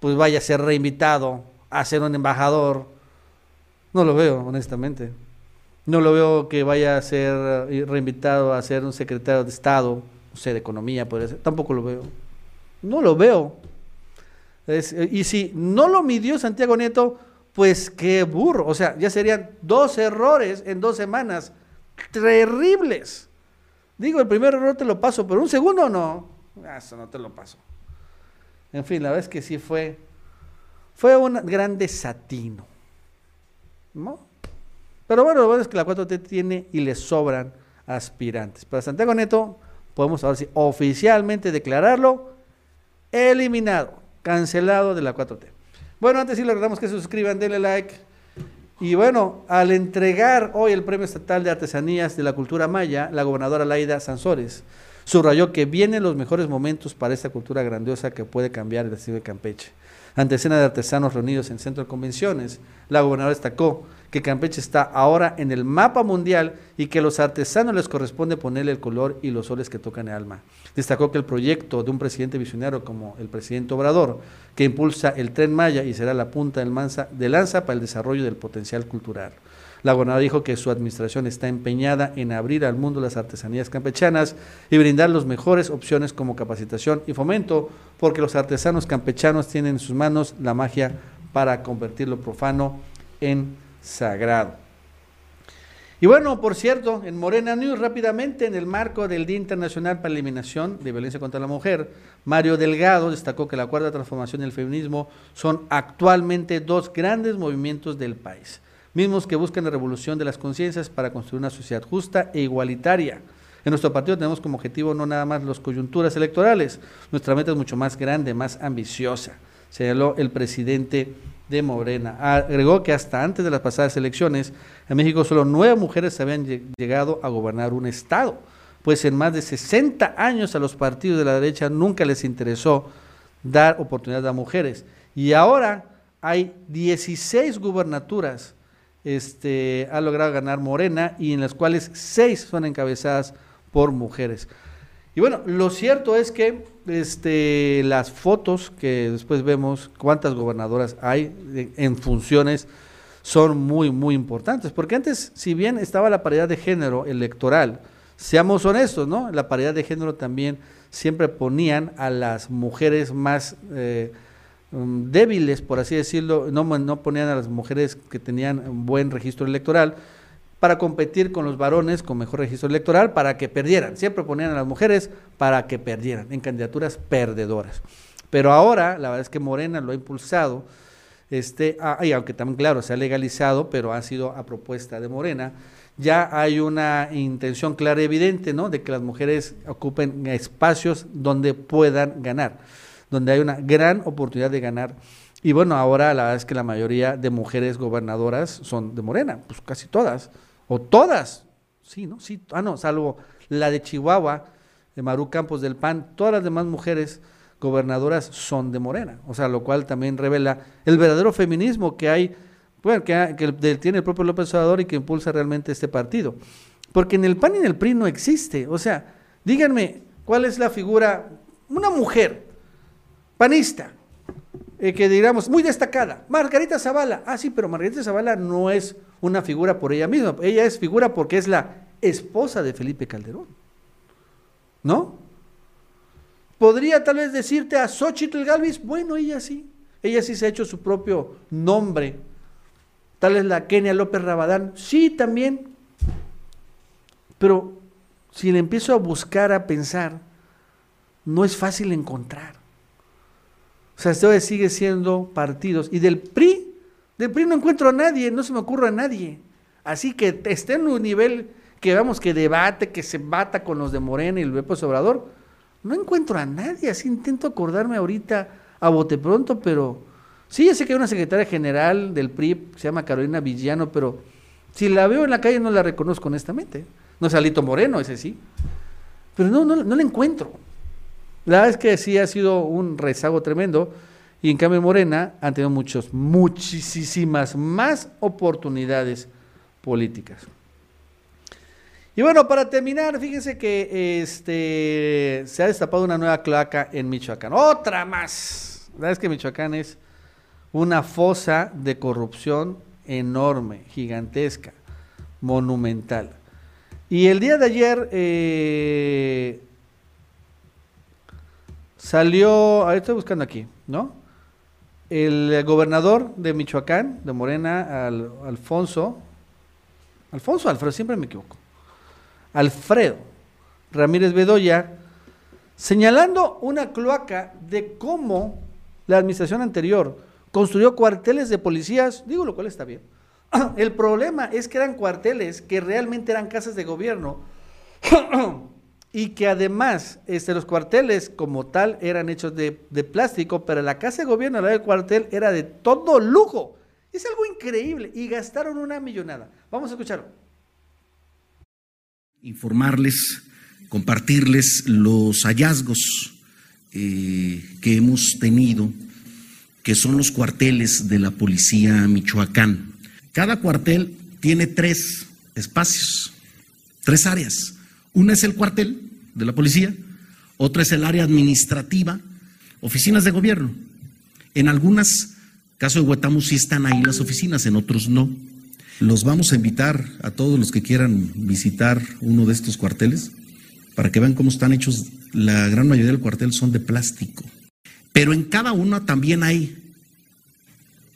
pues vaya a ser reinvitado a ser un embajador. No lo veo, honestamente. No lo veo que vaya a ser reinvitado a ser un secretario de Estado, no sé, de Economía, podría ser. Tampoco lo veo. No lo veo. Eh, y si no lo midió Santiago Nieto, pues qué burro. O sea, ya serían dos errores en dos semanas. Terribles. Digo, el primer error te lo paso, pero un segundo no. Ah, Eso no te lo paso. En fin, la verdad es que sí fue, fue un gran desatino. ¿No? Pero bueno, lo bueno es que la 4T tiene y le sobran aspirantes. Para Santiago Neto, podemos ahora sí oficialmente declararlo eliminado, cancelado de la 4T. Bueno, antes sí le recordamos que se suscriban, denle like. Y bueno, al entregar hoy el Premio Estatal de Artesanías de la Cultura Maya, la gobernadora Laida Sansores subrayó que vienen los mejores momentos para esta cultura grandiosa que puede cambiar el destino de Campeche. Ante escena de artesanos reunidos en centro de convenciones, la gobernadora destacó que Campeche está ahora en el mapa mundial y que a los artesanos les corresponde ponerle el color y los soles que tocan el alma. Destacó que el proyecto de un presidente visionario como el presidente Obrador, que impulsa el tren Maya y será la punta de lanza para el desarrollo del potencial cultural. La gobernadora dijo que su administración está empeñada en abrir al mundo las artesanías campechanas y brindar las mejores opciones como capacitación y fomento, porque los artesanos campechanos tienen en sus manos la magia para convertir lo profano en sagrado. Y bueno, por cierto, en Morena News, rápidamente, en el marco del Día Internacional para la Eliminación de Violencia contra la Mujer, Mario Delgado destacó que la cuarta transformación y el feminismo son actualmente dos grandes movimientos del país, mismos que buscan la revolución de las conciencias para construir una sociedad justa e igualitaria. En nuestro partido tenemos como objetivo no nada más las coyunturas electorales, nuestra meta es mucho más grande, más ambiciosa, señaló el presidente de Morena. Agregó que hasta antes de las pasadas elecciones, en México solo nueve mujeres habían llegado a gobernar un estado, pues en más de 60 años a los partidos de la derecha nunca les interesó dar oportunidad a mujeres. Y ahora hay 16 gubernaturas este, ha logrado ganar Morena y en las cuales seis son encabezadas por mujeres. Y bueno, lo cierto es que este, las fotos que después vemos, cuántas gobernadoras hay en funciones, son muy, muy importantes. Porque antes, si bien estaba la paridad de género electoral, seamos honestos, ¿no? La paridad de género también siempre ponían a las mujeres más eh, um, débiles, por así decirlo, no, ponían a las mujeres que tenían buen registro electoral, para competir con los varones con mejor registro electoral para que perdieran. Siempre ponían a las mujeres para que perdieran en candidaturas perdedoras. Pero ahora, la verdad es que Morena lo ha impulsado, este, ah, y aunque también, claro, se ha legalizado, pero ha sido a propuesta de Morena, ya hay una intención clara y evidente, ¿no?, de que las mujeres ocupen espacios donde puedan ganar, donde hay una gran oportunidad de ganar. Y bueno, ahora la verdad es que la mayoría de mujeres gobernadoras son de Morena, pues casi todas o todas, sí, ¿no? Sí, ah, no, salvo la de Chihuahua, de Maru Campos del PAN, todas las demás mujeres gobernadoras son de Morena, o sea, lo cual también revela el verdadero feminismo que hay, bueno, que, que tiene el propio López Obrador y que impulsa realmente este partido. Porque en el PAN y en el PRI no existe, o sea, díganme, ¿cuál es la figura? Una mujer panista, eh, que digamos, muy destacada. Margarita Zavala. Ah, sí, pero Margarita Zavala no es una figura por ella misma. Ella es figura porque es la esposa de Felipe Calderón. ¿No? Podría tal vez decirte a Xochitl Galvis, bueno, ella sí. Ella sí se ha hecho su propio nombre. Tal vez la Kenia López Rabadán, sí también. Pero si le empiezo a buscar, a pensar, no es fácil encontrar. O sea, esto sigue siendo partidos. Y del PRI, del PRI no encuentro a nadie, no se me ocurre a nadie. Así que esté en un nivel que vamos, que debate, que se bata con los de Morena y el López Obrador. No encuentro a nadie, así intento acordarme ahorita a bote pronto, pero sí, ya sé que hay una secretaria general del PRI se llama Carolina Villano, pero si la veo en la calle no la reconozco honestamente. No es Alito Moreno, ese sí. Pero no, no, no la encuentro. La verdad es que sí ha sido un rezago tremendo y en cambio Morena han tenido muchos, muchísimas más oportunidades políticas. Y bueno, para terminar, fíjense que este, se ha destapado una nueva cloaca en Michoacán. Otra más. La verdad es que Michoacán es una fosa de corrupción enorme, gigantesca, monumental. Y el día de ayer eh, Salió, ahí estoy buscando aquí, ¿no? El gobernador de Michoacán, de Morena, Alfonso, Alfonso Alfredo, siempre me equivoco, Alfredo Ramírez Bedoya, señalando una cloaca de cómo la administración anterior construyó cuarteles de policías, digo lo cual está bien. El problema es que eran cuarteles que realmente eran casas de gobierno y que además este, los cuarteles como tal eran hechos de, plástico, pero la casa de gobierno, la del cuartel, era de todo lujo. Es algo increíble y gastaron una millonada. Vamos a escucharlo. Informarles, compartirles los hallazgos eh, que hemos tenido, que son los cuarteles de la policía Michoacán. Cada cuartel tiene tres espacios, tres áreas. Una es el cuartel de la policía, otra es el área administrativa, oficinas de gobierno. En algunas, caso de Huetamo, sí están ahí las oficinas, en otros no. Los vamos a invitar a todos los que quieran visitar uno de estos cuarteles para que vean cómo están hechos. La gran mayoría del cuartel son de plástico. Pero en cada uno también hay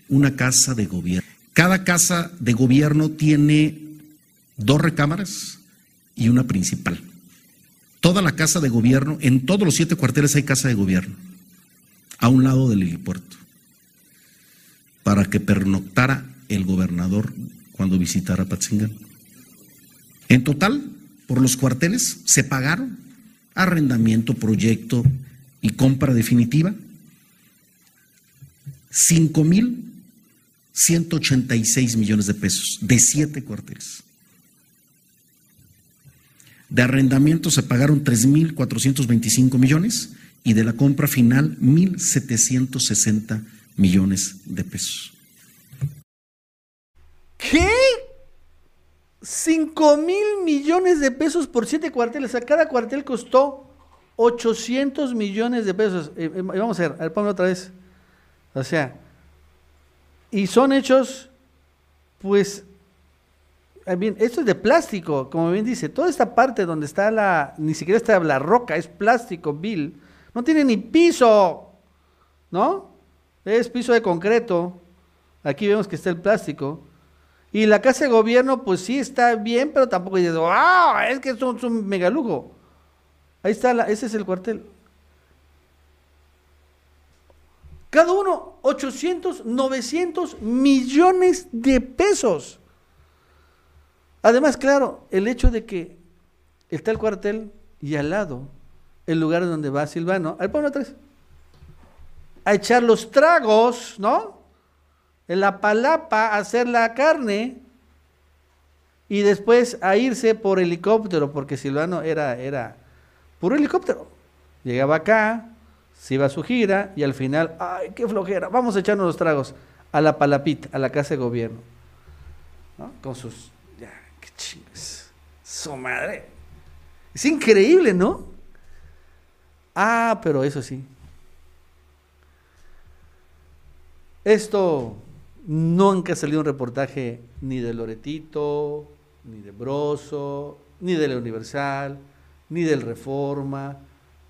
una casa de gobierno. Cada casa de gobierno tiene dos recámaras y una principal. Toda la casa de gobierno, en todos los siete cuarteles hay casa de gobierno, a un lado del helipuerto, para que pernoctara el gobernador cuando visitara Patzingán. En total, por los cuarteles se pagaron arrendamiento, proyecto y compra definitiva 5.186 millones de pesos de siete cuarteles. De arrendamiento se pagaron 3.425 millones y de la compra final 1.760 millones de pesos. ¿Qué? 5 mil millones de pesos por siete cuarteles. Sea, cada cuartel costó 800 millones de pesos. Eh, eh, vamos a ver, a ver, ponme otra vez. O sea, y son hechos, pues, bien, esto es de plástico, como bien dice. Toda esta parte donde está la, ni siquiera está la roca, es plástico, Bill. No tiene ni piso, ¿no? Es piso de concreto. Aquí vemos que está el plástico. Y la casa de gobierno, pues sí está bien, pero tampoco dices, ¡wow! Es que es un, es un megalujo. Ahí está, la, ese es el cuartel. Cada uno 800, 900 millones de pesos. Además, claro, el hecho de que está el cuartel y al lado el lugar donde va Silvano, ahí ponlo tres, a echar los tragos, ¿no? En la palapa a hacer la carne y después a irse por helicóptero, porque Silvano era, era puro helicóptero. Llegaba acá, se iba a su gira y al final, ay, qué flojera, vamos a echarnos los tragos a la palapita, a la casa de gobierno. ¿no? Con sus, su madre. Es increíble, ¿no? Ah, pero eso sí. Esto nunca salió un reportaje ni de Loretito, ni de Broso, ni de la Universal, ni del Reforma,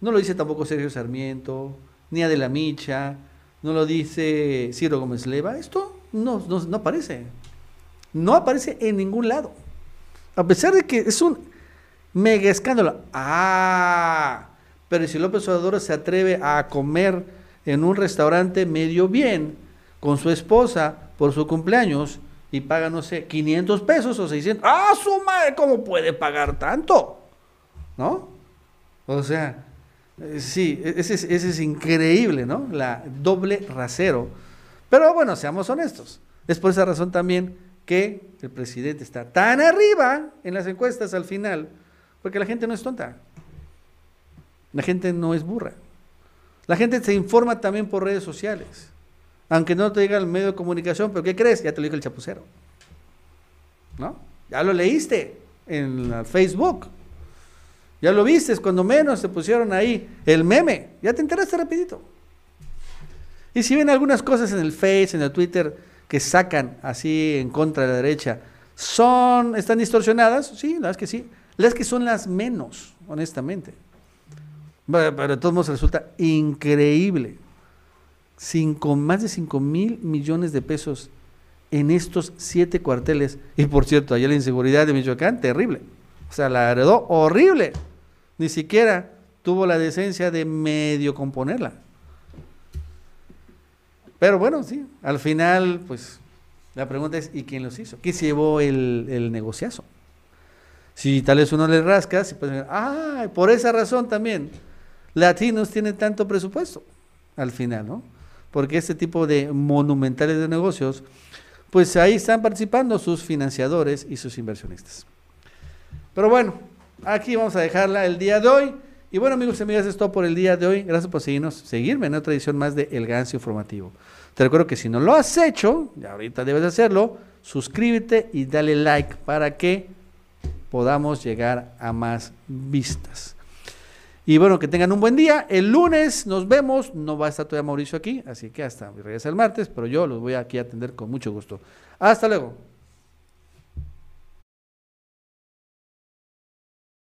no lo dice tampoco Sergio Sarmiento, ni Adela Micha, no lo dice Ciro Gómez Leva. Esto no, no, no aparece. No aparece en ningún lado. A pesar de que es un mega escándalo. Ah, pero si López Obrador se atreve a comer en un restaurante medio bien con su esposa por su cumpleaños y paga, no sé, 500 pesos o 600. ¡Ah, su madre! ¿Cómo puede pagar tanto? ¿No? O sea, eh, sí, e-, ese es, ese es increíble, ¿no? La doble rasero. Pero bueno, seamos honestos. Es por esa razón también que el presidente está tan arriba en las encuestas al final, porque la gente no es tonta. La gente no es burra. La gente se informa también por redes sociales. Aunque no te diga el medio de comunicación, pero ¿qué crees? Ya te lo dijo el chapucero. ¿No? Ya lo leíste en Facebook. Ya lo viste, cuando menos se pusieron ahí el meme. Ya te enteraste rapidito. Y si ven algunas cosas en el Face, en el Twitter, que sacan así en contra de la derecha, son, están distorsionadas, sí, las que sí. Las que son las menos, honestamente. Pero, pero de todos modos resulta increíble. Cinco, más de 5 mil millones de pesos en estos siete cuarteles. Y por cierto, allá la inseguridad de Michoacán, terrible. O sea, la heredó horrible. Ni siquiera tuvo la decencia de medio componerla. Pero bueno, sí, al final, pues, la pregunta es, ¿y quién los hizo? ¿Quién se llevó el, el negociazo? Si tal vez uno le rasca, se puede ah, por esa razón también, Latinos tienen tanto presupuesto al final, ¿no? Porque este tipo de monumentales de negocios, pues ahí están participando sus financiadores y sus inversionistas. Pero bueno, aquí vamos a dejarla el día de hoy. Y bueno, amigos y amigas, es todo por el día de hoy. Gracias por seguirnos, seguirme en otra edición más de El Gancio Informativo. Te recuerdo que si no lo has hecho, ya ahorita debes hacerlo, suscríbete y dale like para que podamos llegar a más vistas. Y bueno, que tengan un buen día. El lunes nos vemos. No va a estar todavía Mauricio aquí, así que hasta regresa el martes, pero yo los voy aquí a atender con mucho gusto. Hasta luego.